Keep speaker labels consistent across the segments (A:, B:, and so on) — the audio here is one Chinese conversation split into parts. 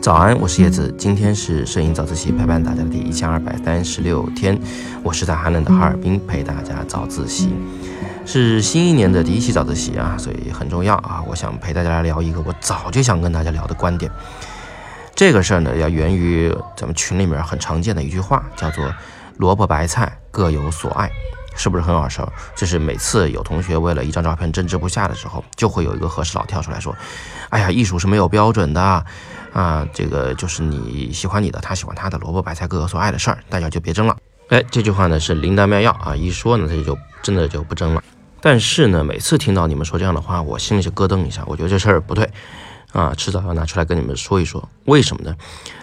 A: 早安，我是叶子，今天是摄影早自习陪伴大家的第一千二百三十六天，我是在寒冷的哈尔滨陪大家早自习，是新一年的第一期早自习啊，所以很重要啊，我想陪大家来聊一个我早就想跟大家聊的观点，这个事儿呢要源于咱们群里面很常见的一句话，叫做萝卜白菜各有所爱。是不是很耳熟？就是每次有同学为了一张照片争执不下的时候，就会有一个和事佬跳出来说：“哎呀，艺术是没有标准的啊，这个就是你喜欢你的，他喜欢他的，萝卜白菜各有所爱的事儿，大家就别争了。”哎，这句话呢是灵丹妙药啊，一说呢他就真的就不争了。但是呢，每次听到你们说这样的话，我心里就咯噔一下，我觉得这事儿不对。啊，迟早要拿出来跟你们说一说，为什么呢？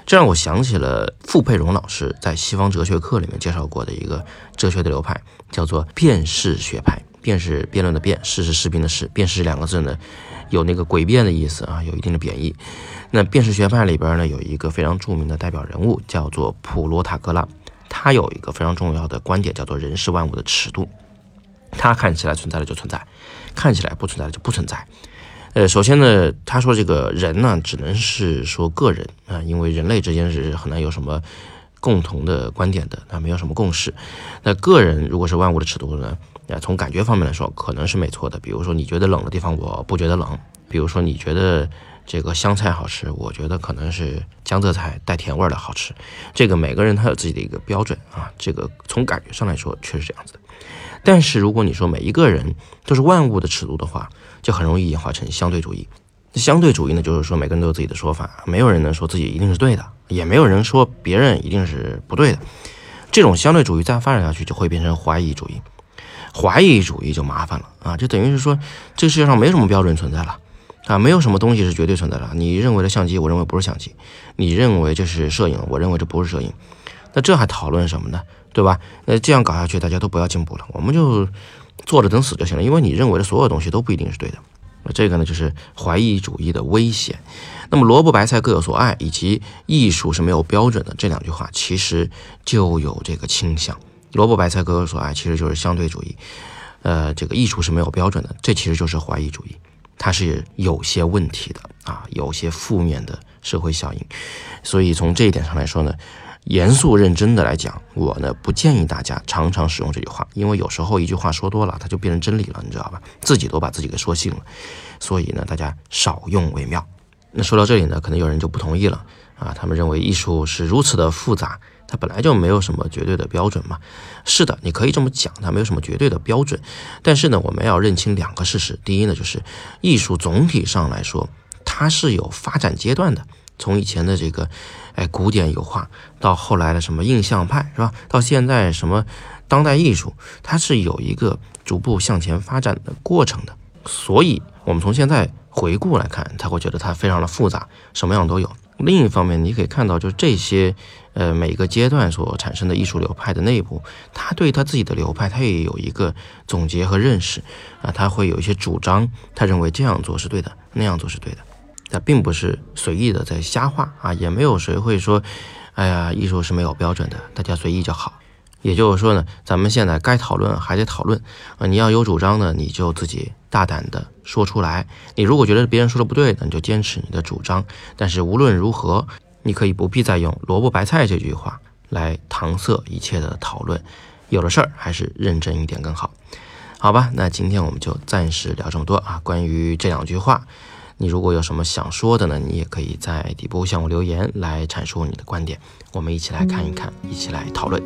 A: 这让我想起了傅佩荣老师在西方哲学课里面介绍过的一个哲学的流派，叫做辨识学派。辨是辩论的辩，士是士兵的士。辨识两个字呢，有那个诡辩的意思啊，有一定的贬义。那辨识学派里边呢，有一个非常著名的代表人物，叫做普罗塔戈拉。他有一个非常重要的观点，叫做人世万物的尺度。他看起来存在的就存在，看起来不存在的就不存在。呃，首先呢，他说这个人呢，只能是说个人啊，因为人类之间是很难有什么共同的观点的，那没有什么共识。那个人如果是万物的尺度呢，啊，从感觉方面来说，可能是没错的。比如说你觉得冷的地方，我不觉得冷；比如说你觉得这个香菜好吃，我觉得可能是江浙菜带甜味的好吃。这个每个人他有自己的一个标准啊，这个从感觉上来说确实这样子的。但是如果你说每一个人都是万物的尺度的话，就很容易演化成相对主义。相对主义呢，就是说每个人都有自己的说法，没有人能说自己一定是对的，也没有人说别人一定是不对的。这种相对主义再发展下去，就会变成怀疑主义。怀疑主义就麻烦了啊，就等于是说这个世界上没什么标准存在了啊，没有什么东西是绝对存在的。你认为的相机，我认为不是相机；你认为这是摄影，我认为这不是摄影。那这还讨论什么呢？对吧？那这样搞下去，大家都不要进步了，我们就。坐着等死就行了，因为你认为的所有东西都不一定是对的。那这个呢，就是怀疑主义的危险。那么萝卜白菜各有所爱，以及艺术是没有标准的这两句话，其实就有这个倾向。萝卜白菜各有所爱，其实就是相对主义。呃，这个艺术是没有标准的，这其实就是怀疑主义，它是有些问题的啊，有些负面的社会效应。所以从这一点上来说呢。严肃认真的来讲，我呢不建议大家常常使用这句话，因为有时候一句话说多了，它就变成真理了，你知道吧？自己都把自己给说信了，所以呢，大家少用为妙。那说到这里呢，可能有人就不同意了啊，他们认为艺术是如此的复杂，它本来就没有什么绝对的标准嘛。是的，你可以这么讲，它没有什么绝对的标准，但是呢，我们要认清两个事实。第一呢，就是艺术总体上来说，它是有发展阶段的。从以前的这个，哎，古典油画，到后来的什么印象派，是吧？到现在什么当代艺术，它是有一个逐步向前发展的过程的。所以，我们从现在回顾来看，他会觉得它非常的复杂，什么样都有。另一方面，你可以看到，就这些，呃，每个阶段所产生的艺术流派的内部，他对他自己的流派，他也有一个总结和认识啊，他会有一些主张，他认为这样做是对的，那样做是对的。他并不是随意的在瞎画啊，也没有谁会说，哎呀，艺术是没有标准的，大家随意就好。也就是说呢，咱们现在该讨论还得讨论啊，你要有主张呢，你就自己大胆的说出来。你如果觉得别人说的不对，呢你就坚持你的主张。但是无论如何，你可以不必再用“萝卜白菜”这句话来搪塞一切的讨论。有的事儿还是认真一点更好，好吧？那今天我们就暂时聊这么多啊，关于这两句话。你如果有什么想说的呢？你也可以在底部向我留言来阐述你的观点，我们一起来看一看，一起来讨论。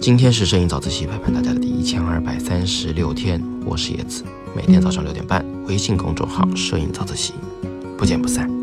A: 今天是摄影早自习陪伴大家的第一千二百三十六天，我是叶子，每天早上六点半，微信公众号“摄影早自习”，不见不散。